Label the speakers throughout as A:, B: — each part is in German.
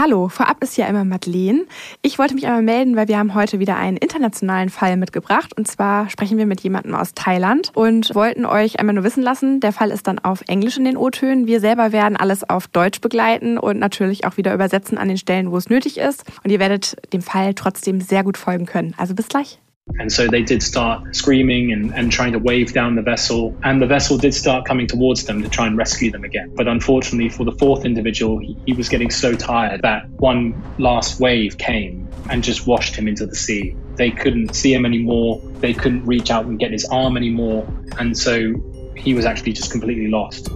A: Hallo, vorab ist hier einmal Madeleine. Ich wollte mich einmal melden, weil wir haben heute wieder einen internationalen Fall mitgebracht. Und zwar sprechen wir mit jemandem aus Thailand und wollten euch einmal nur wissen lassen, der Fall ist dann auf Englisch in den O-Tönen. Wir selber werden alles auf Deutsch begleiten und natürlich auch wieder übersetzen an den Stellen, wo es nötig ist. Und ihr werdet dem Fall trotzdem sehr gut folgen können. Also bis gleich.
B: And so they did start screaming and, and trying to wave down the vessel. And the vessel did start coming towards them to try and rescue them again. But unfortunately, for the fourth individual, he, he was getting so tired that one last wave came and just washed him into the sea. They couldn't see him anymore. They couldn't reach out and get his arm anymore. And so he was actually just completely lost.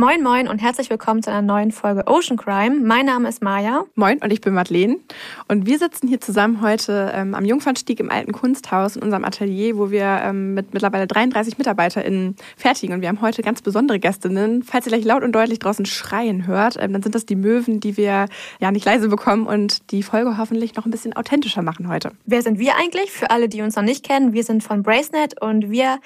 C: Moin Moin und herzlich willkommen zu einer neuen Folge Ocean Crime. Mein Name ist Maja.
A: Moin und ich bin Madeleine. Und wir sitzen hier zusammen heute ähm, am Jungfernstieg im Alten Kunsthaus in unserem Atelier, wo wir ähm, mit mittlerweile 33 MitarbeiterInnen fertigen. Und wir haben heute ganz besondere Gästinnen. Falls ihr gleich laut und deutlich draußen schreien hört, ähm, dann sind das die Möwen, die wir ja nicht leise bekommen und die Folge hoffentlich noch ein bisschen authentischer machen heute.
C: Wer sind wir eigentlich? Für alle, die uns noch nicht kennen, wir sind von Bracenet und wir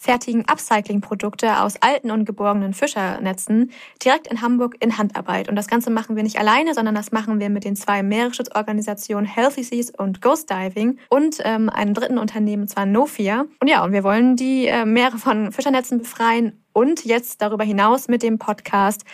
C: fertigen Upcycling-Produkte aus alten und geborgenen Fischernetzen direkt in Hamburg in Handarbeit. Und das Ganze machen wir nicht alleine, sondern das machen wir mit den zwei Meeresschutzorganisationen Healthy Seas und Ghost Diving und ähm, einem dritten Unternehmen, zwar Nofia. Und ja, und wir wollen die äh, Meere von Fischernetzen befreien und jetzt darüber hinaus mit dem Podcast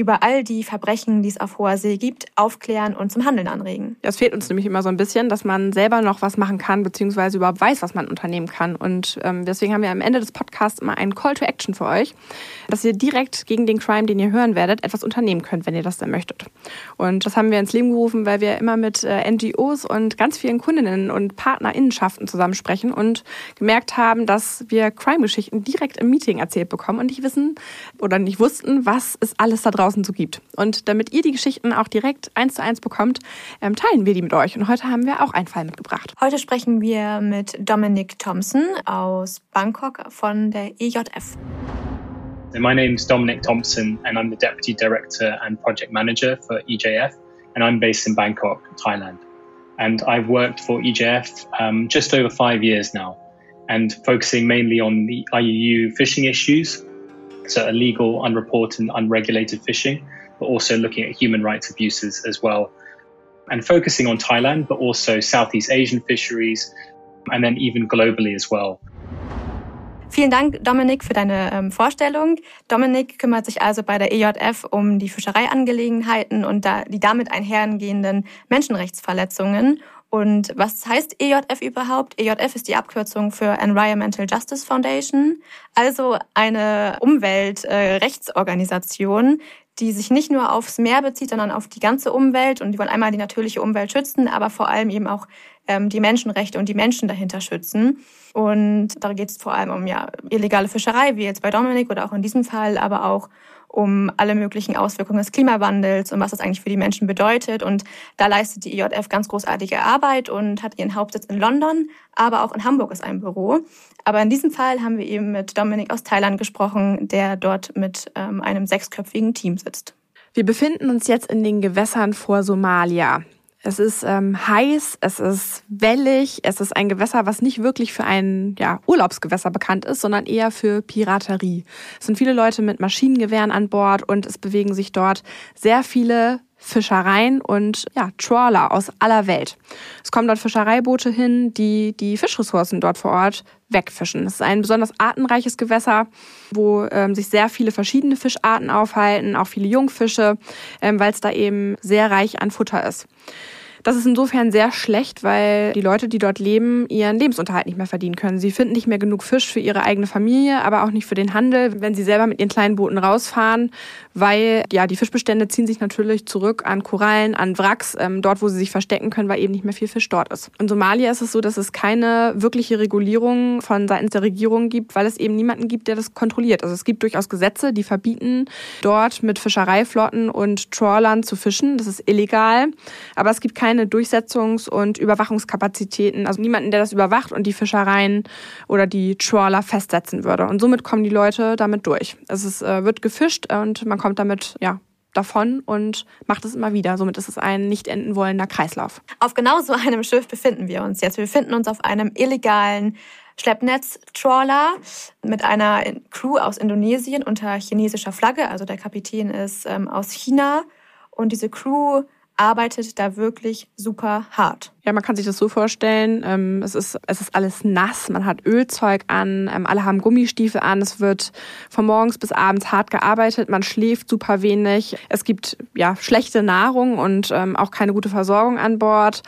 C: über all die Verbrechen, die es auf hoher See gibt, aufklären und zum Handeln anregen.
A: Das fehlt uns nämlich immer so ein bisschen, dass man selber noch was machen kann, beziehungsweise überhaupt weiß, was man unternehmen kann. Und ähm, deswegen haben wir am Ende des Podcasts immer einen Call to Action für euch, dass ihr direkt gegen den Crime, den ihr hören werdet, etwas unternehmen könnt, wenn ihr das dann möchtet. Und das haben wir ins Leben gerufen, weil wir immer mit äh, NGOs und ganz vielen Kundinnen und Partnerinnenschaften zusammensprechen und gemerkt haben, dass wir Crime-Geschichten direkt im Meeting erzählt bekommen und nicht wissen oder nicht wussten, was es alles da draußen draußen so gibt. Und damit ihr die Geschichten auch direkt eins zu eins bekommt, ähm, teilen wir die mit euch. Und heute haben wir auch einen Fall mitgebracht.
C: Heute sprechen wir mit Dominic Thompson aus Bangkok von der EJF.
B: My name is Dominic Thompson and I'm the Deputy Director and Project Manager for EJF and I'm based in Bangkok, Thailand. And I've worked for EJF um, just over five years now and focusing mainly on the IUU fishing issues so illegal, unreported, and unregulated fishing, but also looking at human rights abuses as well. And focusing on Thailand, but also Southeast Asian fisheries, and then even globally as well.
C: Vielen Dank, Dominik, für deine ähm, Vorstellung. Dominik kümmert sich also bei der EJF um die Fischereiangelegenheiten und da, die damit einhergehenden Menschenrechtsverletzungen und was heißt EJF überhaupt? EJF ist die Abkürzung für Environmental Justice Foundation, also eine Umweltrechtsorganisation, die sich nicht nur aufs Meer bezieht, sondern auf die ganze Umwelt. Und die wollen einmal die natürliche Umwelt schützen, aber vor allem eben auch ähm, die Menschenrechte und die Menschen dahinter schützen. Und da geht es vor allem um ja illegale Fischerei, wie jetzt bei Dominik oder auch in diesem Fall, aber auch um alle möglichen Auswirkungen des Klimawandels und was das eigentlich für die Menschen bedeutet. Und da leistet die IJF ganz großartige Arbeit und hat ihren Hauptsitz in London, aber auch in Hamburg ist ein Büro. Aber in diesem Fall haben wir eben mit Dominik aus Thailand gesprochen, der dort mit ähm, einem sechsköpfigen Team sitzt.
A: Wir befinden uns jetzt in den Gewässern vor Somalia. Es ist ähm, heiß, es ist wellig, es ist ein Gewässer, was nicht wirklich für ein ja, Urlaubsgewässer bekannt ist, sondern eher für Piraterie. Es sind viele Leute mit Maschinengewehren an Bord und es bewegen sich dort sehr viele Fischereien und ja, Trawler aus aller Welt. Es kommen dort Fischereiboote hin, die die Fischressourcen dort vor Ort wegfischen. Es ist ein besonders artenreiches Gewässer, wo ähm, sich sehr viele verschiedene Fischarten aufhalten, auch viele Jungfische, ähm, weil es da eben sehr reich an Futter ist. Das ist insofern sehr schlecht, weil die Leute, die dort leben, ihren Lebensunterhalt nicht mehr verdienen können. Sie finden nicht mehr genug Fisch für ihre eigene Familie, aber auch nicht für den Handel, wenn sie selber mit ihren kleinen Booten rausfahren, weil ja die Fischbestände ziehen sich natürlich zurück an Korallen, an Wracks, ähm, dort, wo sie sich verstecken können, weil eben nicht mehr viel Fisch dort ist. In Somalia ist es so, dass es keine wirkliche Regulierung von seitens der Regierung gibt, weil es eben niemanden gibt, der das kontrolliert. Also es gibt durchaus Gesetze, die verbieten, dort mit Fischereiflotten und Trawlern zu fischen. Das ist illegal, aber es gibt keine Durchsetzungs- und Überwachungskapazitäten, also niemanden, der das überwacht und die Fischereien oder die Trawler festsetzen würde. Und somit kommen die Leute damit durch. Es ist, äh, wird gefischt und man kommt damit ja davon und macht es immer wieder. Somit ist es ein nicht enden wollender Kreislauf.
C: Auf genau so einem Schiff befinden wir uns jetzt. Wir befinden uns auf einem illegalen Schleppnetz-Trawler mit einer Crew aus Indonesien unter chinesischer Flagge. Also der Kapitän ist ähm, aus China und diese Crew arbeitet da wirklich super hart.
A: Ja, man kann sich das so vorstellen. Ähm, es, ist, es ist alles nass, man hat Ölzeug an, ähm, alle haben Gummistiefel an, es wird von morgens bis abends hart gearbeitet, man schläft super wenig. Es gibt ja schlechte Nahrung und ähm, auch keine gute Versorgung an Bord.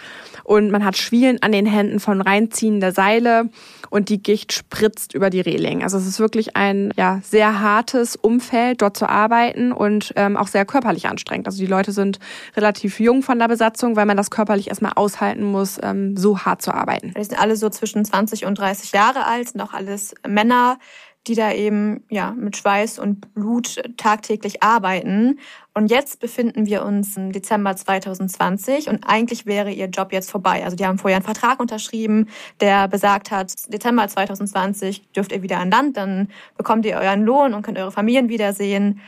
A: Und man hat Schwielen an den Händen von Reinziehen der Seile und die Gicht spritzt über die Reling. Also es ist wirklich ein ja, sehr hartes Umfeld, dort zu arbeiten und ähm, auch sehr körperlich anstrengend. Also die Leute sind relativ jung von der Besatzung, weil man das körperlich erstmal aushalten muss, ähm, so hart zu arbeiten.
C: Die sind alle so zwischen 20 und 30 Jahre alt, sind auch alles Männer, die da eben ja mit Schweiß und Blut tagtäglich arbeiten. Und jetzt befinden wir uns im Dezember 2020 und eigentlich wäre ihr Job jetzt vorbei. Also die haben vorher einen Vertrag unterschrieben, der besagt hat, Dezember 2020 dürft ihr wieder an Land, dann bekommt ihr euren Lohn und könnt eure Familien wiedersehen.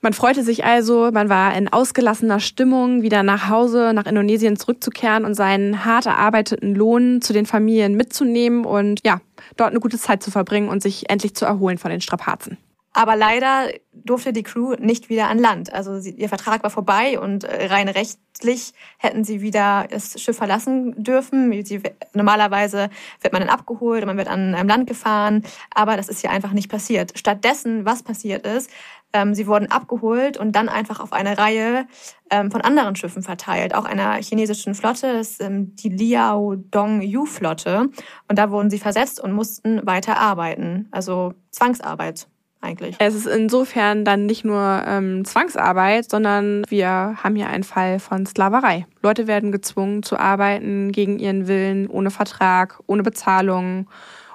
A: Man freute sich also, man war in ausgelassener Stimmung, wieder nach Hause, nach Indonesien zurückzukehren und seinen hart erarbeiteten Lohn zu den Familien mitzunehmen und ja, dort eine gute Zeit zu verbringen und sich endlich zu erholen von den Strapazen.
C: Aber leider durfte die Crew nicht wieder an Land. Also sie, ihr Vertrag war vorbei und äh, rein rechtlich hätten sie wieder das Schiff verlassen dürfen. Sie, normalerweise wird man dann abgeholt und man wird an einem Land gefahren, aber das ist hier einfach nicht passiert. Stattdessen, was passiert ist, ähm, sie wurden abgeholt und dann einfach auf eine Reihe ähm, von anderen Schiffen verteilt, auch einer chinesischen Flotte, das ähm, die Liao Dong Yu Flotte. Und da wurden sie versetzt und mussten weiter arbeiten, also Zwangsarbeit eigentlich.
A: Es ist insofern dann nicht nur ähm, Zwangsarbeit, sondern wir haben hier einen Fall von Sklaverei. Leute werden gezwungen zu arbeiten gegen ihren Willen, ohne Vertrag, ohne Bezahlung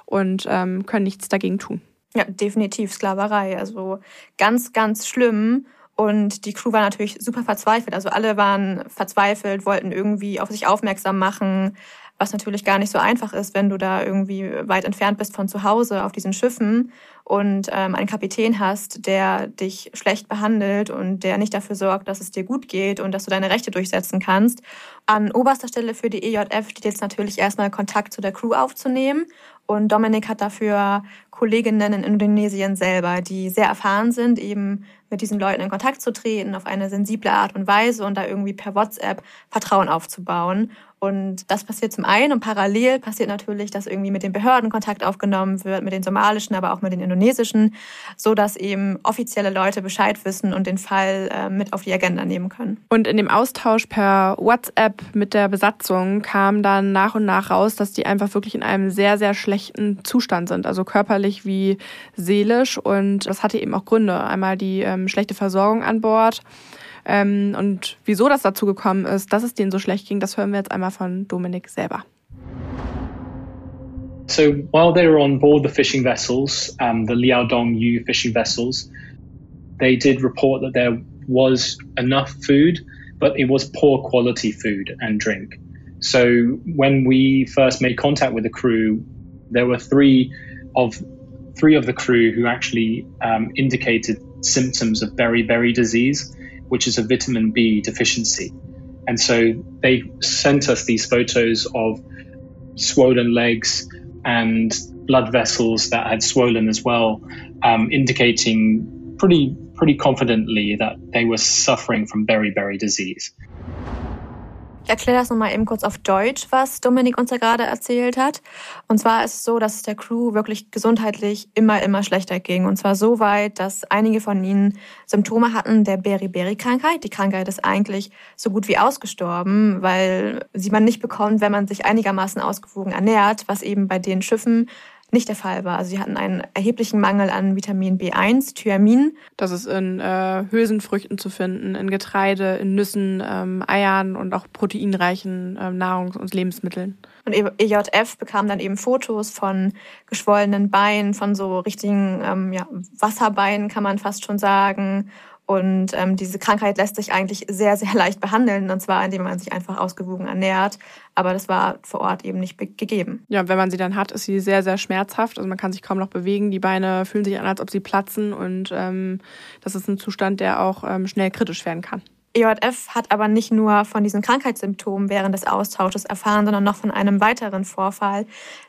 A: und ähm, können nichts dagegen tun.
C: Ja, definitiv Sklaverei. Also ganz, ganz schlimm. Und die Crew war natürlich super verzweifelt. Also alle waren verzweifelt, wollten irgendwie auf sich aufmerksam machen, was natürlich gar nicht so einfach ist, wenn du da irgendwie weit entfernt bist von zu Hause auf diesen Schiffen und ähm, einen Kapitän hast, der dich schlecht behandelt und der nicht dafür sorgt, dass es dir gut geht und dass du deine Rechte durchsetzen kannst. An oberster Stelle für die EJF steht jetzt natürlich erstmal Kontakt zu der Crew aufzunehmen und Dominik hat dafür Kolleginnen in Indonesien selber, die sehr erfahren sind, eben mit diesen Leuten in Kontakt zu treten auf eine sensible Art und Weise und da irgendwie per WhatsApp Vertrauen aufzubauen. Und das passiert zum einen und parallel passiert natürlich, dass irgendwie mit den Behörden Kontakt aufgenommen wird, mit den somalischen, aber auch mit den indonesischen, so dass eben offizielle Leute Bescheid wissen und den Fall äh, mit auf die Agenda nehmen können.
A: Und in dem Austausch per WhatsApp mit der Besatzung kam dann nach und nach raus, dass die einfach wirklich in einem sehr, sehr schlechten Zustand sind, also körperlich wie seelisch. Und das hatte eben auch Gründe. Einmal die ähm, schlechte Versorgung an Bord. Ähm, und wieso das dazu gekommen ist, dass es denen so schlecht ging, das hören wir jetzt einmal von Dominik selber.
B: So while they were on board the fishing vessels, um, the Liaodong Yu fishing vessels, they did report that there was enough food, but it was poor quality food and drink. So when we first made contact with the crew, there were three of three of the crew who actually um, indicated symptoms of beriberi disease. which is a vitamin B deficiency. And so they sent us these photos of swollen legs and blood vessels that had swollen as well, um, indicating pretty pretty confidently that they were suffering from beriberi disease.
C: Erkläre das nochmal eben kurz auf Deutsch, was Dominik uns ja gerade erzählt hat. Und zwar ist es so, dass es der Crew wirklich gesundheitlich immer, immer schlechter ging. Und zwar so weit, dass einige von ihnen Symptome hatten der Beriberi-Krankheit. Die Krankheit ist eigentlich so gut wie ausgestorben, weil sie man nicht bekommt, wenn man sich einigermaßen ausgewogen ernährt, was eben bei den Schiffen nicht der Fall war. Also sie hatten einen erheblichen Mangel an Vitamin B1, Thyamin.
A: Das ist in äh, Hülsenfrüchten zu finden, in Getreide, in Nüssen, ähm, Eiern und auch proteinreichen ähm, Nahrungs- und Lebensmitteln.
C: Und EJF bekam dann eben Fotos von geschwollenen Beinen, von so richtigen ähm, ja, Wasserbeinen, kann man fast schon sagen. Und ähm, diese Krankheit lässt sich eigentlich sehr, sehr leicht behandeln, und zwar indem man sich einfach ausgewogen ernährt. Aber das war vor Ort eben nicht gegeben.
A: Ja, wenn man sie dann hat, ist sie sehr, sehr schmerzhaft. Also man kann sich kaum noch bewegen. Die Beine fühlen sich an, als ob sie platzen. Und ähm, das ist ein Zustand, der auch ähm, schnell kritisch werden kann.
C: EJF hat aber nicht nur von diesen Krankheitssymptomen während des Austausches erfahren, sondern noch von einem weiteren Vorfall,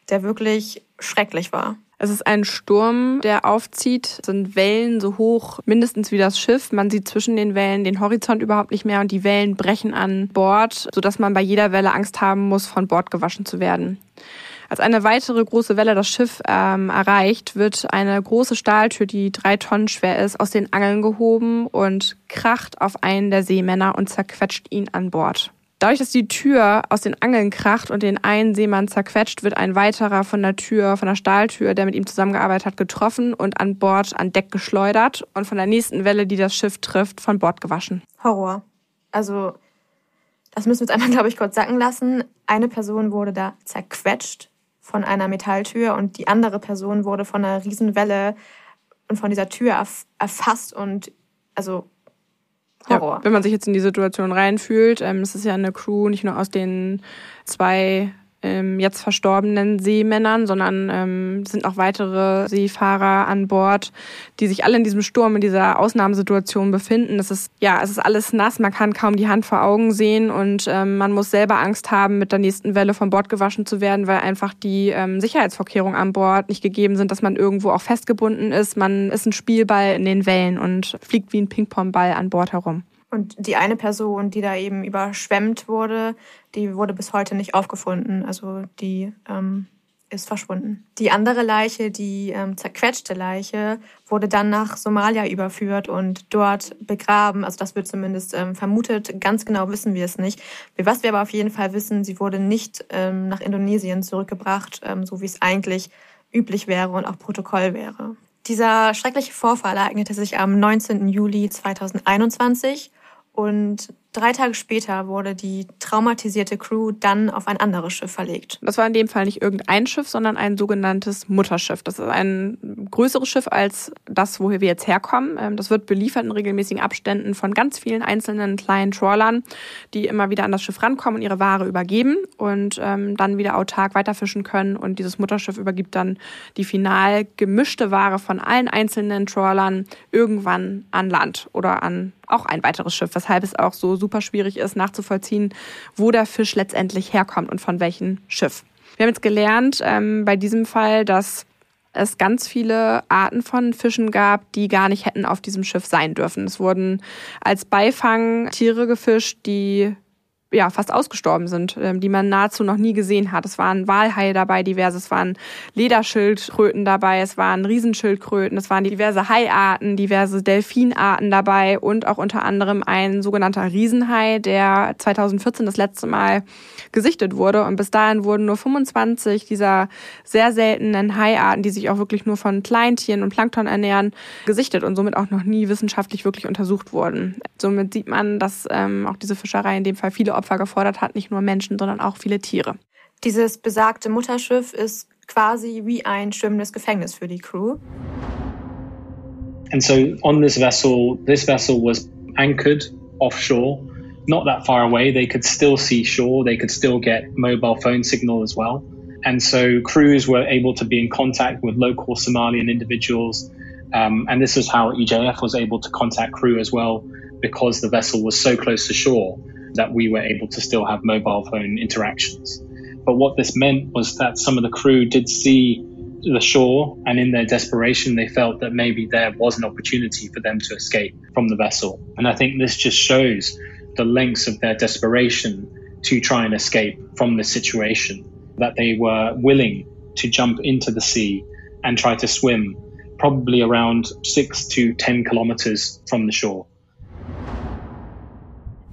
C: der wirklich schrecklich war.
A: Es ist ein Sturm, der aufzieht. Es sind Wellen so hoch, mindestens wie das Schiff. Man sieht zwischen den Wellen den Horizont überhaupt nicht mehr und die Wellen brechen an Bord, sodass man bei jeder Welle Angst haben muss, von Bord gewaschen zu werden. Als eine weitere große Welle das Schiff ähm, erreicht, wird eine große Stahltür, die drei Tonnen schwer ist, aus den Angeln gehoben und kracht auf einen der Seemänner und zerquetscht ihn an Bord. Dadurch, dass die Tür aus den Angeln kracht und den einen Seemann zerquetscht, wird ein weiterer von der Tür, von der Stahltür, der mit ihm zusammengearbeitet hat, getroffen und an Bord an Deck geschleudert und von der nächsten Welle, die das Schiff trifft, von Bord gewaschen.
C: Horror. Also, das müssen wir jetzt einmal, glaube ich, kurz sacken lassen. Eine Person wurde da zerquetscht von einer Metalltür und die andere Person wurde von einer Riesenwelle und von dieser Tür erfasst und also
A: Horror. Ja, wenn man sich jetzt in die Situation reinfühlt, ähm, es ist ja eine Crew nicht nur aus den zwei ähm, jetzt verstorbenen Seemännern, sondern ähm, sind auch weitere Seefahrer an Bord, die sich alle in diesem Sturm, in dieser Ausnahmesituation befinden. Es ist, ja, es ist alles nass, man kann kaum die Hand vor Augen sehen und ähm, man muss selber Angst haben, mit der nächsten Welle von Bord gewaschen zu werden, weil einfach die ähm, Sicherheitsvorkehrungen an Bord nicht gegeben sind, dass man irgendwo auch festgebunden ist. Man ist ein Spielball in den Wellen und fliegt wie ein Ping-Pong-Ball an Bord herum.
C: Und die eine Person, die da eben überschwemmt wurde, die wurde bis heute nicht aufgefunden. Also die ähm, ist verschwunden. Die andere Leiche, die ähm, zerquetschte Leiche, wurde dann nach Somalia überführt und dort begraben. Also das wird zumindest ähm, vermutet. Ganz genau wissen wir es nicht. Was wir aber auf jeden Fall wissen, sie wurde nicht ähm, nach Indonesien zurückgebracht, ähm, so wie es eigentlich üblich wäre und auch Protokoll wäre. Dieser schreckliche Vorfall ereignete sich am 19. Juli 2021 und drei Tage später wurde die traumatisierte Crew dann auf ein anderes Schiff verlegt.
A: Das war in dem Fall nicht irgendein Schiff, sondern ein sogenanntes Mutterschiff. Das ist ein größeres Schiff als das, woher wir jetzt herkommen. Ähm, das wird beliefert in regelmäßigen Abständen von ganz vielen einzelnen kleinen Trawlern, die immer wieder an das Schiff rankommen und ihre Ware übergeben und ähm, dann wieder autark weiterfischen können. Und dieses Mutterschiff übergibt dann die final gemischte Ware von allen einzelnen Trawlern irgendwann an Land oder an auch ein weiteres Schiff, weshalb es auch so super schwierig ist nachzuvollziehen, wo der Fisch letztendlich herkommt und von welchem Schiff. Wir haben jetzt gelernt ähm, bei diesem Fall, dass es ganz viele Arten von Fischen gab, die gar nicht hätten auf diesem Schiff sein dürfen. Es wurden als Beifang Tiere gefischt, die ja, fast ausgestorben sind, ähm, die man nahezu noch nie gesehen hat. Es waren Walhaie dabei, diverse, es waren Lederschildkröten dabei, es waren Riesenschildkröten, es waren diverse Haiarten, diverse Delfinarten dabei und auch unter anderem ein sogenannter Riesenhai, der 2014 das letzte Mal gesichtet wurde. Und bis dahin wurden nur 25 dieser sehr seltenen Haiarten, die sich auch wirklich nur von Kleintieren und Plankton ernähren, gesichtet und somit auch noch nie wissenschaftlich wirklich untersucht wurden. Somit sieht man, dass ähm, auch diese Fischerei in dem Fall viele Opfer gefordert hat, nicht nur Menschen, sondern auch viele Tiere.
C: Dieses besagte Mutterschiff ist quasi wie ein schwimmendes Gefängnis für die Crew.
B: And so on this vessel, this vessel was anchored offshore, not that far away. They could still see shore, they could still get mobile phone signal as well. And so crews were able to be in contact with local Somalian individuals. Um, and this is how EJF was able to contact crew as well because the vessel was so close to shore. That we were able to still have mobile phone interactions. But what this meant was that some of the crew did see the shore, and in their desperation, they felt that maybe there was an opportunity for them to escape from the vessel. And I think this just shows the lengths of their desperation to try and escape from this situation, that they were willing to jump into the sea and try to swim probably around six to 10 kilometers from the shore.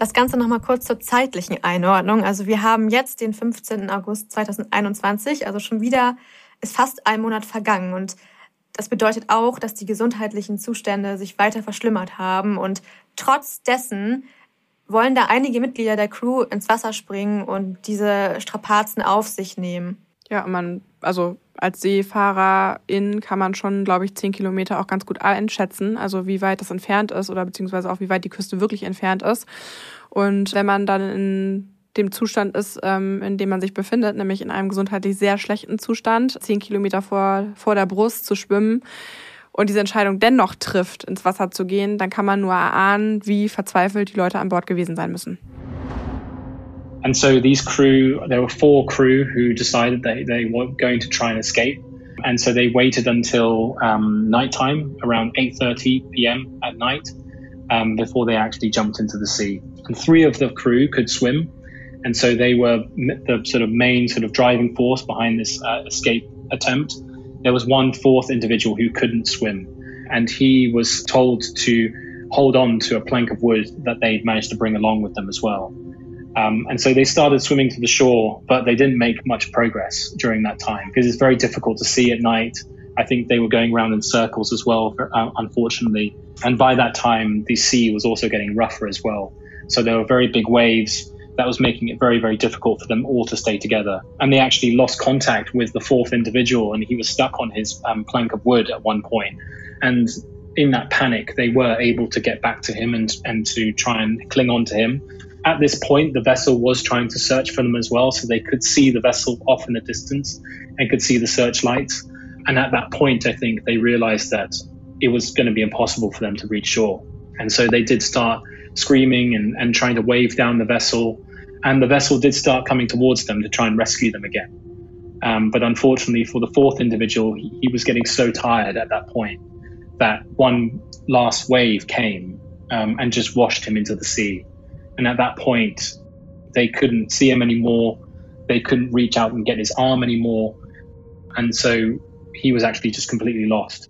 C: Das Ganze nochmal kurz zur zeitlichen Einordnung. Also wir haben jetzt den 15. August 2021, also schon wieder ist fast ein Monat vergangen und das bedeutet auch, dass die gesundheitlichen Zustände sich weiter verschlimmert haben und trotz dessen wollen da einige Mitglieder der Crew ins Wasser springen und diese Strapazen auf sich nehmen.
A: Ja, man, also als Seefahrerin kann man schon, glaube ich, zehn Kilometer auch ganz gut einschätzen, also wie weit das entfernt ist oder beziehungsweise auch wie weit die Küste wirklich entfernt ist. Und wenn man dann in dem Zustand ist, ähm, in dem man sich befindet, nämlich in einem gesundheitlich sehr schlechten Zustand, zehn Kilometer vor, vor der Brust zu schwimmen und diese Entscheidung dennoch trifft, ins Wasser zu gehen, dann kann man nur erahnen, wie verzweifelt die Leute an Bord gewesen sein müssen.
B: And so these crew, there were four crew who decided that they were going to try and escape. And so they waited until um, nighttime, around 8.30 p.m. at night, um, before they actually jumped into the sea. And three of the crew could swim. And so they were the sort of main sort of driving force behind this uh, escape attempt. There was one fourth individual who couldn't swim. And he was told to hold on to a plank of wood that they'd managed to bring along with them as well. Um, and so they started swimming to the shore, but they didn't make much progress during that time because it's very difficult to see at night. I think they were going around in circles as well, uh, unfortunately. And by that time, the sea was also getting rougher as well. So there were very big waves that was making it very, very difficult for them all to stay together. And they actually lost contact with the fourth individual, and he was stuck on his um, plank of wood at one point. And in that panic, they were able to get back to him and, and to try and cling on to him. At this point, the vessel was trying to search for them as well, so they could see the vessel off in the distance and could see the searchlights. And at that point, I think they realized that it was going to be impossible for them to reach shore. And so they did start screaming and, and trying to wave down the vessel. And the vessel did start coming towards them to try and rescue them again. Um, but unfortunately, for the fourth individual, he, he, was getting so tired at that point that one last wave came um, and just washed him into the sea. And at that point, they couldn't see him anymore. They couldn't reach out and get his arm anymore. And so he was actually just completely lost.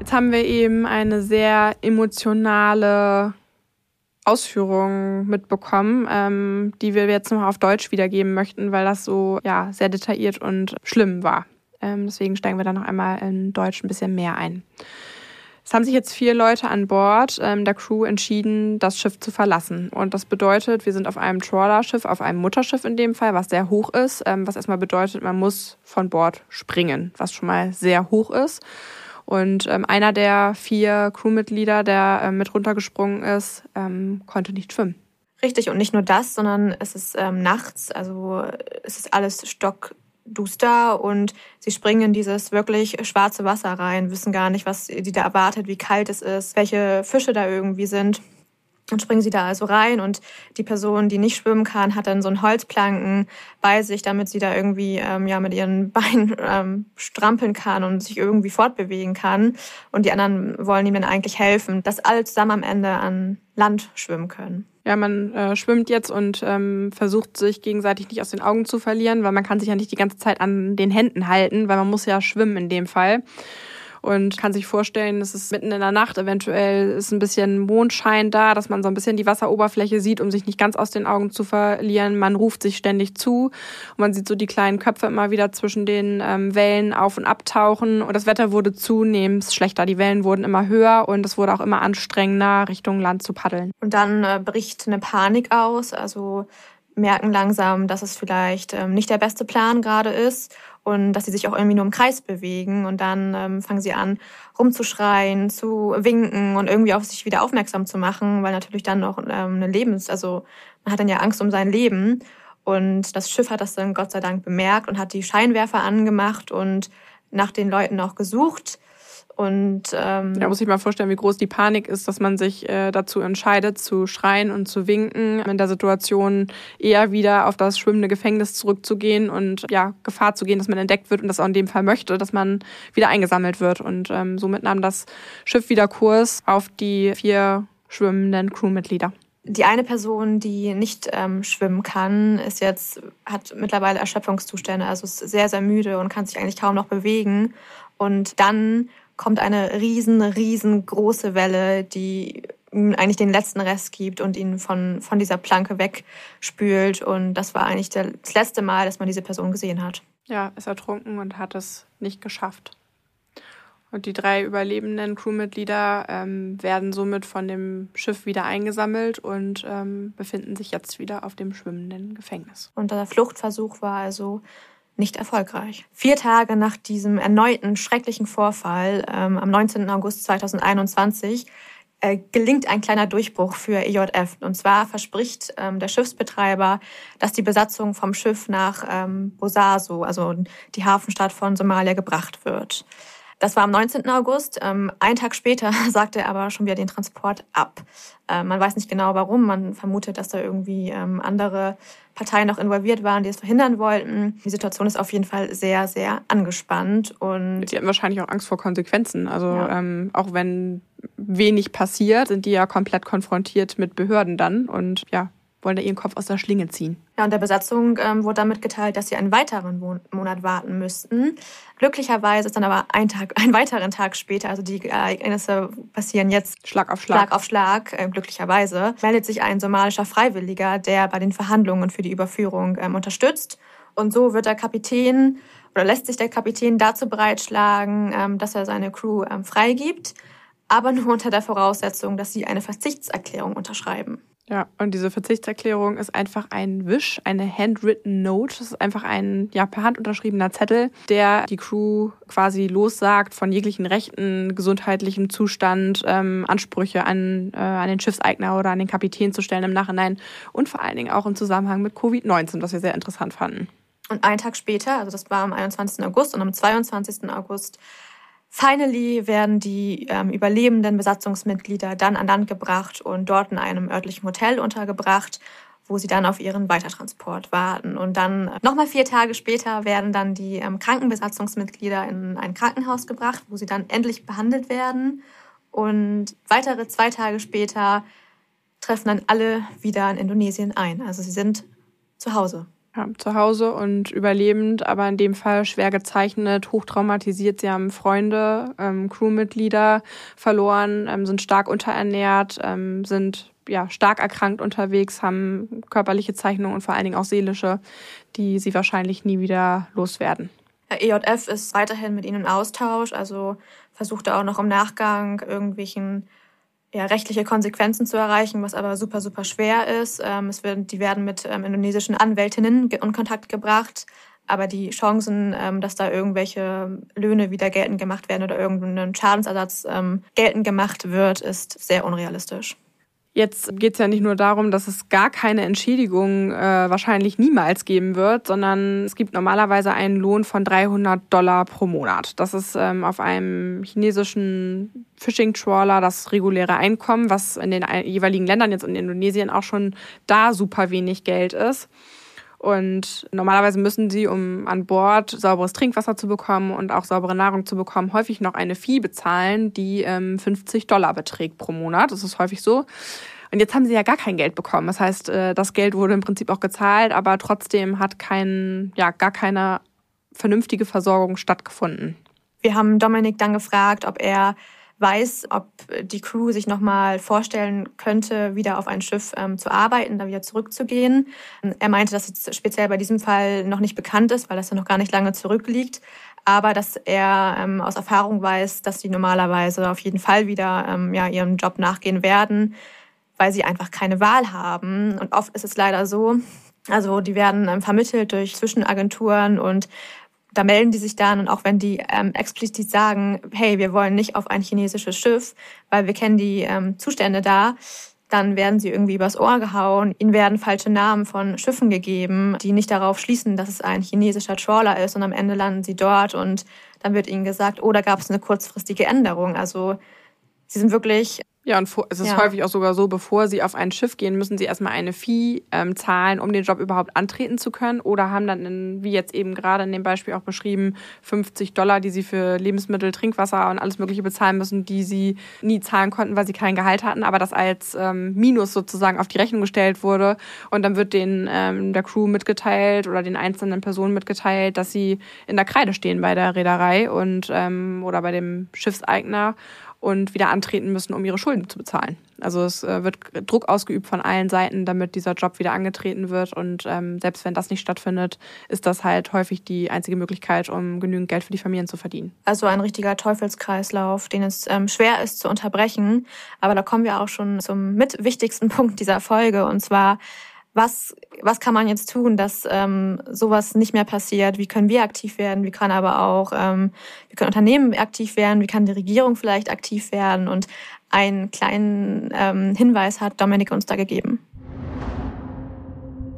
A: Jetzt haben wir eben eine sehr emotionale Ausführung mitbekommen, ähm, die wir jetzt noch auf Deutsch wiedergeben möchten, weil das so ja sehr detailliert und schlimm war. Ähm, deswegen steigen wir da noch einmal in Deutsch ein bisschen mehr ein. Es haben sich jetzt vier Leute an Bord ähm, der Crew entschieden, das Schiff zu verlassen. Und das bedeutet, wir sind auf einem Trawlerschiff, auf einem Mutterschiff in dem Fall, was sehr hoch ist, ähm, was erstmal bedeutet, man muss von Bord springen, was schon mal sehr hoch ist. Und ähm, einer der vier Crewmitglieder, der ähm, mit runtergesprungen ist, ähm, konnte nicht schwimmen.
C: Richtig, und nicht nur das, sondern es ist ähm, nachts, also es ist alles stock duster und sie springen in dieses wirklich schwarze Wasser rein, wissen gar nicht, was sie da erwartet, wie kalt es ist, welche Fische da irgendwie sind. Dann springen sie da also rein und die Person, die nicht schwimmen kann, hat dann so einen Holzplanken bei sich, damit sie da irgendwie ähm, ja mit ihren Beinen ähm, strampeln kann und sich irgendwie fortbewegen kann. Und die anderen wollen ihm dann eigentlich helfen, dass alle zusammen am Ende an Land schwimmen können.
A: Ja, man äh, schwimmt jetzt und ähm, versucht sich gegenseitig nicht aus den Augen zu verlieren, weil man kann sich ja nicht die ganze Zeit an den Händen halten, weil man muss ja schwimmen in dem Fall und kann sich vorstellen, es ist mitten in der Nacht, eventuell ist ein bisschen Mondschein da, dass man so ein bisschen die Wasseroberfläche sieht, um sich nicht ganz aus den Augen zu verlieren. Man ruft sich ständig zu und man sieht so die kleinen Köpfe immer wieder zwischen den ähm, Wellen auf und abtauchen und das Wetter wurde zunehmend schlechter. Die Wellen wurden immer höher und es wurde auch immer anstrengender, Richtung Land zu paddeln.
C: Und dann äh, bricht eine Panik aus, also merken langsam, dass es vielleicht ähm, nicht der beste Plan gerade ist und dass sie sich auch irgendwie nur im Kreis bewegen und dann ähm, fangen sie an rumzuschreien, zu winken und irgendwie auf sich wieder aufmerksam zu machen, weil natürlich dann noch ähm, eine Lebens, also man hat dann ja Angst um sein Leben. Und das Schiff hat das dann Gott sei Dank bemerkt und hat die Scheinwerfer angemacht und nach den Leuten auch gesucht und ähm,
A: da muss ich mal vorstellen, wie groß die Panik ist, dass man sich äh, dazu entscheidet, zu schreien und zu winken, in der Situation eher wieder auf das schwimmende Gefängnis zurückzugehen und ja, Gefahr zu gehen, dass man entdeckt wird und das auch in dem Fall möchte, dass man wieder eingesammelt wird. Und ähm, somit nahm das Schiff wieder Kurs auf die vier schwimmenden Crewmitglieder.
C: Die eine Person, die nicht ähm, schwimmen kann, ist jetzt, hat mittlerweile Erschöpfungszustände, also ist sehr, sehr müde und kann sich eigentlich kaum noch bewegen. Und dann kommt eine riesen, riesengroße Welle, die ihm eigentlich den letzten Rest gibt und ihn von, von dieser Planke wegspült. Und das war eigentlich das letzte Mal, dass man diese Person gesehen hat.
A: Ja, ist ertrunken und hat es nicht geschafft. Und die drei überlebenden Crewmitglieder ähm, werden somit von dem Schiff wieder eingesammelt und ähm, befinden sich jetzt wieder auf dem schwimmenden Gefängnis.
C: Und der Fluchtversuch war also nicht erfolgreich. Vier Tage nach diesem erneuten schrecklichen Vorfall ähm, am 19. August 2021 äh, gelingt ein kleiner Durchbruch für EJF. Und zwar verspricht ähm, der Schiffsbetreiber, dass die Besatzung vom Schiff nach ähm, Bosaso, also die Hafenstadt von Somalia, gebracht wird. Das war am 19. August. Ähm, einen Tag später sagte er aber schon wieder den Transport ab. Ähm, man weiß nicht genau warum. Man vermutet, dass da irgendwie ähm, andere Parteien noch involviert waren, die es verhindern wollten. Die Situation ist auf jeden Fall sehr, sehr angespannt. Und
A: die haben wahrscheinlich auch Angst vor Konsequenzen. Also ja. ähm, auch wenn wenig passiert, sind die ja komplett konfrontiert mit Behörden dann. Und ja, wollen da ihren Kopf aus der Schlinge ziehen.
C: Ja, und der Besatzung ähm, wurde dann mitgeteilt, dass sie einen weiteren Monat warten müssten. Glücklicherweise ist dann aber ein Tag, einen weiteren Tag später, also die Ereignisse passieren jetzt
A: Schlag auf Schlag.
C: Schlag auf Schlag, äh, glücklicherweise, meldet sich ein somalischer Freiwilliger, der bei den Verhandlungen für die Überführung ähm, unterstützt. Und so wird der Kapitän oder lässt sich der Kapitän dazu bereitschlagen, ähm, dass er seine Crew ähm, freigibt, aber nur unter der Voraussetzung, dass sie eine Verzichtserklärung unterschreiben.
A: Ja, und diese Verzichtserklärung ist einfach ein Wisch, eine handwritten Note. Das ist einfach ein ja, per Hand unterschriebener Zettel, der die Crew quasi lossagt von jeglichen Rechten, gesundheitlichem Zustand, ähm, Ansprüche an, äh, an den Schiffseigner oder an den Kapitän zu stellen im Nachhinein und vor allen Dingen auch im Zusammenhang mit Covid-19, was wir sehr interessant fanden.
C: Und einen Tag später, also das war am 21. August und am 22. August, Finally werden die ähm, überlebenden Besatzungsmitglieder dann an Land gebracht und dort in einem örtlichen Hotel untergebracht, wo sie dann auf ihren Weitertransport warten. Und dann äh, nochmal vier Tage später werden dann die ähm, Krankenbesatzungsmitglieder in ein Krankenhaus gebracht, wo sie dann endlich behandelt werden. Und weitere zwei Tage später treffen dann alle wieder in Indonesien ein. Also sie sind zu Hause
A: ja, zu Hause und überlebend, aber in dem Fall schwer gezeichnet, hochtraumatisiert. Sie haben Freunde, ähm, Crewmitglieder verloren, ähm, sind stark unterernährt, ähm, sind ja stark erkrankt unterwegs, haben körperliche Zeichnungen und vor allen Dingen auch seelische, die sie wahrscheinlich nie wieder loswerden.
C: EJF ist weiterhin mit ihnen im Austausch, also versucht er auch noch im Nachgang irgendwelchen ja, rechtliche Konsequenzen zu erreichen, was aber super, super schwer ist. Ähm, es werden, die werden mit ähm, indonesischen Anwältinnen in Kontakt gebracht, aber die Chancen, ähm, dass da irgendwelche Löhne wieder geltend gemacht werden oder irgendein Schadensersatz ähm, geltend gemacht wird, ist sehr unrealistisch.
A: Jetzt geht es ja nicht nur darum, dass es gar keine Entschädigung äh, wahrscheinlich niemals geben wird, sondern es gibt normalerweise einen Lohn von 300 Dollar pro Monat. Das ist ähm, auf einem chinesischen Fishing-Trawler das reguläre Einkommen, was in den jeweiligen Ländern, jetzt in Indonesien, auch schon da super wenig Geld ist. Und normalerweise müssen sie, um an Bord sauberes Trinkwasser zu bekommen und auch saubere Nahrung zu bekommen, häufig noch eine Fee bezahlen, die ähm, 50 Dollar beträgt pro Monat. Das ist häufig so. Und jetzt haben sie ja gar kein Geld bekommen. Das heißt, äh, das Geld wurde im Prinzip auch gezahlt, aber trotzdem hat kein, ja, gar keine vernünftige Versorgung stattgefunden.
C: Wir haben Dominik dann gefragt, ob er weiß, ob die Crew sich nochmal vorstellen könnte, wieder auf ein Schiff ähm, zu arbeiten, da wieder zurückzugehen. Er meinte, dass es speziell bei diesem Fall noch nicht bekannt ist, weil das ja noch gar nicht lange zurückliegt. Aber dass er ähm, aus Erfahrung weiß, dass sie normalerweise auf jeden Fall wieder ähm, ja, ihrem Job nachgehen werden, weil sie einfach keine Wahl haben. Und oft ist es leider so, also die werden ähm, vermittelt durch Zwischenagenturen und da melden die sich dann und auch wenn die ähm, explizit sagen, hey, wir wollen nicht auf ein chinesisches Schiff, weil wir kennen die ähm, Zustände da, dann werden sie irgendwie übers Ohr gehauen. Ihnen werden falsche Namen von Schiffen gegeben, die nicht darauf schließen, dass es ein chinesischer Trawler ist und am Ende landen sie dort und dann wird ihnen gesagt, oh, da gab es eine kurzfristige Änderung. Also sie sind wirklich
A: ja, und es ist ja. häufig auch sogar so, bevor sie auf ein Schiff gehen, müssen sie erstmal eine Fee ähm, zahlen, um den Job überhaupt antreten zu können. Oder haben dann, in, wie jetzt eben gerade in dem Beispiel auch beschrieben, 50 Dollar, die sie für Lebensmittel, Trinkwasser und alles Mögliche bezahlen müssen, die sie nie zahlen konnten, weil sie kein Gehalt hatten, aber das als ähm, Minus sozusagen auf die Rechnung gestellt wurde. Und dann wird den ähm, der Crew mitgeteilt oder den einzelnen Personen mitgeteilt, dass sie in der Kreide stehen bei der Reederei und ähm, oder bei dem Schiffseigner und wieder antreten müssen, um ihre Schulden zu bezahlen. Also es äh, wird Druck ausgeübt von allen Seiten, damit dieser Job wieder angetreten wird. Und ähm, selbst wenn das nicht stattfindet, ist das halt häufig die einzige Möglichkeit, um genügend Geld für die Familien zu verdienen.
C: Also ein richtiger Teufelskreislauf, den es ähm, schwer ist zu unterbrechen. Aber da kommen wir auch schon zum mit wichtigsten Punkt dieser Folge. Und zwar was, was kann man jetzt tun, dass ähm, sowas nicht mehr passiert? Wie können wir aktiv werden? Wie kann aber auch, ähm, wie können Unternehmen aktiv werden? Wie kann die Regierung vielleicht aktiv werden? Und einen kleinen ähm, Hinweis hat Dominik uns da gegeben.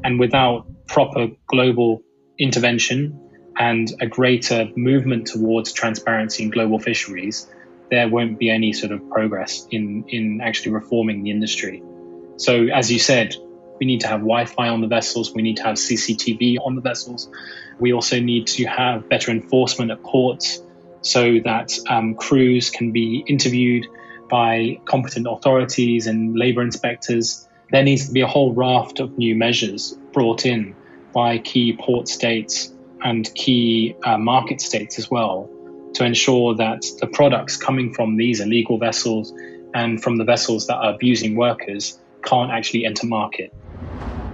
B: And without proper global intervention and a greater movement towards transparency in global fisheries, there won't be any sort of progress in, in actually reforming the industry. So, as you said, we need to have Wi Fi on the vessels, we need to have CCTV on the vessels. We also need to have better enforcement at ports so that um, crews can be interviewed by competent authorities and labour inspectors. There needs to be a whole raft of new measures brought in by key port states and key uh, market states as well to ensure that the products coming from these illegal vessels and from the vessels that are abusing workers can't actually enter market.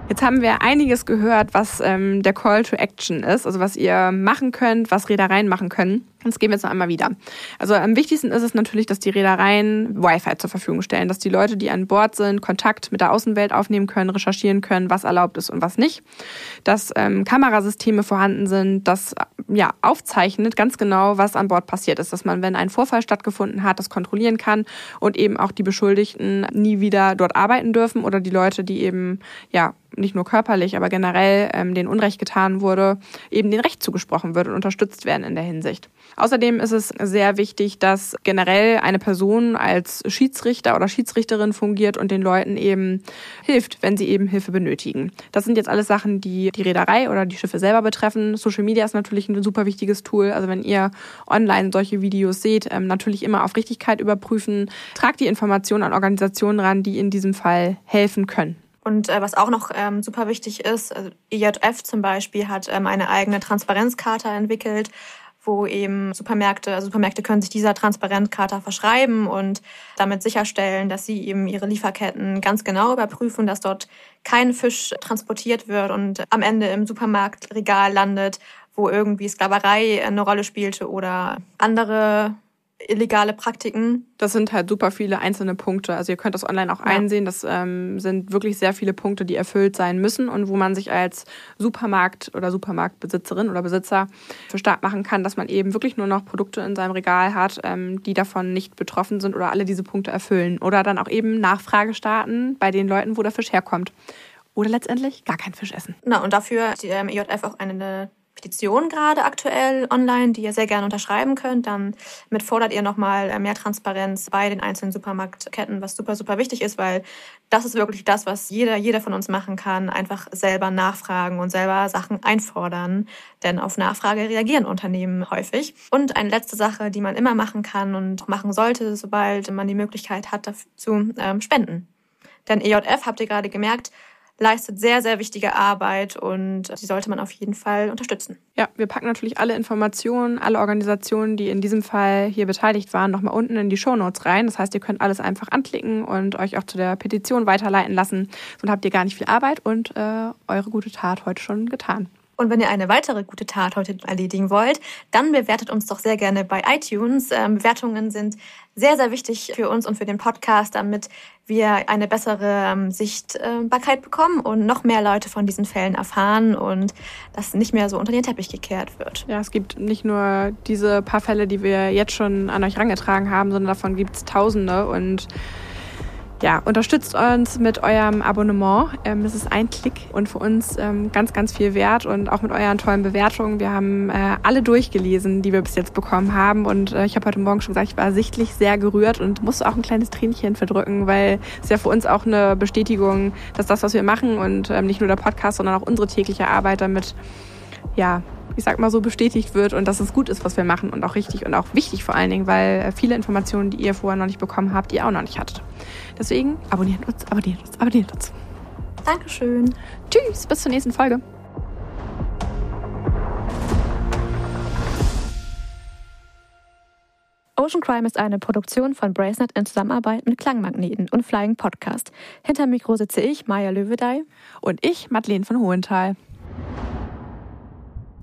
A: Jetzt haben wir einiges gehört, was ähm, der Call to Action ist, also was ihr machen könnt, was Reedereien machen können. Das gehen wir jetzt noch einmal wieder. Also am wichtigsten ist es natürlich, dass die Reedereien Wi-Fi zur Verfügung stellen, dass die Leute, die an Bord sind, Kontakt mit der Außenwelt aufnehmen können, recherchieren können, was erlaubt ist und was nicht. Dass ähm, Kamerasysteme vorhanden sind, das ja aufzeichnet ganz genau, was an Bord passiert ist, dass man, wenn ein Vorfall stattgefunden hat, das kontrollieren kann und eben auch die Beschuldigten nie wieder dort arbeiten dürfen oder die Leute, die eben ja nicht nur körperlich, aber generell ähm, denen Unrecht getan wurde, eben den Recht zugesprochen wird und unterstützt werden in der Hinsicht. Außerdem ist es sehr wichtig, dass generell eine Person als Schiedsrichter oder Schiedsrichterin fungiert und den Leuten eben hilft, wenn sie eben Hilfe benötigen. Das sind jetzt alles Sachen, die die Reederei oder die Schiffe selber betreffen. Social Media ist natürlich ein super wichtiges Tool. Also wenn ihr online solche Videos seht, ähm, natürlich immer auf Richtigkeit überprüfen. Tragt die Informationen an Organisationen ran, die in diesem Fall helfen können.
C: Und äh, was auch noch ähm, super wichtig ist, also EJF zum Beispiel hat ähm, eine eigene Transparenzkarte entwickelt, wo eben Supermärkte, also Supermärkte können sich dieser Transparentkarte verschreiben und damit sicherstellen, dass sie eben ihre Lieferketten ganz genau überprüfen, dass dort kein Fisch transportiert wird und am Ende im Supermarktregal landet, wo irgendwie Sklaverei eine Rolle spielte oder andere illegale Praktiken.
A: Das sind halt super viele einzelne Punkte. Also ihr könnt das online auch ja. einsehen. Das ähm, sind wirklich sehr viele Punkte, die erfüllt sein müssen und wo man sich als Supermarkt oder Supermarktbesitzerin oder Besitzer für stark machen kann, dass man eben wirklich nur noch Produkte in seinem Regal hat, ähm, die davon nicht betroffen sind oder alle diese Punkte erfüllen. Oder dann auch eben Nachfrage starten bei den Leuten, wo der Fisch herkommt. Oder letztendlich gar keinen Fisch essen.
C: Na, und dafür hat die ähm, EJF auch eine Petition gerade aktuell online, die ihr sehr gerne unterschreiben könnt. Dann mit fordert ihr nochmal äh, mehr Transparenz bei den einzelnen Supermarktketten, was super, super wichtig ist, weil das ist wirklich das, was jeder, jeder von uns machen kann. Einfach selber nachfragen und selber Sachen einfordern. Denn auf Nachfrage reagieren Unternehmen häufig. Und eine letzte Sache, die man immer machen kann und machen sollte, sobald man die Möglichkeit hat, dazu ähm, spenden. Denn EJF, habt ihr gerade gemerkt, leistet sehr, sehr wichtige Arbeit und die sollte man auf jeden Fall unterstützen.
A: Ja, wir packen natürlich alle Informationen, alle Organisationen, die in diesem Fall hier beteiligt waren, nochmal unten in die Shownotes rein. Das heißt, ihr könnt alles einfach anklicken und euch auch zu der Petition weiterleiten lassen. So habt ihr gar nicht viel Arbeit und äh, eure gute Tat heute schon getan.
C: Und wenn ihr eine weitere gute Tat heute erledigen wollt, dann bewertet uns doch sehr gerne bei iTunes. Ähm, Bewertungen sind sehr, sehr wichtig für uns und für den Podcast, damit wir eine bessere ähm, Sichtbarkeit bekommen und noch mehr Leute von diesen Fällen erfahren und das nicht mehr so unter den Teppich gekehrt wird.
A: Ja, es gibt nicht nur diese paar Fälle, die wir jetzt schon an euch herangetragen haben, sondern davon gibt es Tausende und ja, unterstützt uns mit eurem Abonnement. Ähm, es ist ein Klick und für uns ähm, ganz, ganz viel wert und auch mit euren tollen Bewertungen. Wir haben äh, alle durchgelesen, die wir bis jetzt bekommen haben und äh, ich habe heute Morgen schon gesagt, ich war sichtlich sehr gerührt und musste auch ein kleines Tränchen verdrücken, weil es ja für uns auch eine Bestätigung, dass das, was wir machen und ähm, nicht nur der Podcast, sondern auch unsere tägliche Arbeit damit ja, ich sag mal so, bestätigt wird und dass es gut ist, was wir machen und auch richtig und auch wichtig vor allen Dingen, weil äh, viele Informationen, die ihr vorher noch nicht bekommen habt, ihr auch noch nicht hattet. Deswegen abonniert uns, abonniert uns, abonniert uns.
C: Dankeschön.
A: Tschüss, bis zur nächsten Folge.
C: Ocean Crime ist eine Produktion von Bracenet in Zusammenarbeit mit Klangmagneten und Flying Podcast. Hinter Mikro sitze ich, Maja Löwedey.
A: Und ich, Madeleine von Hohenthal.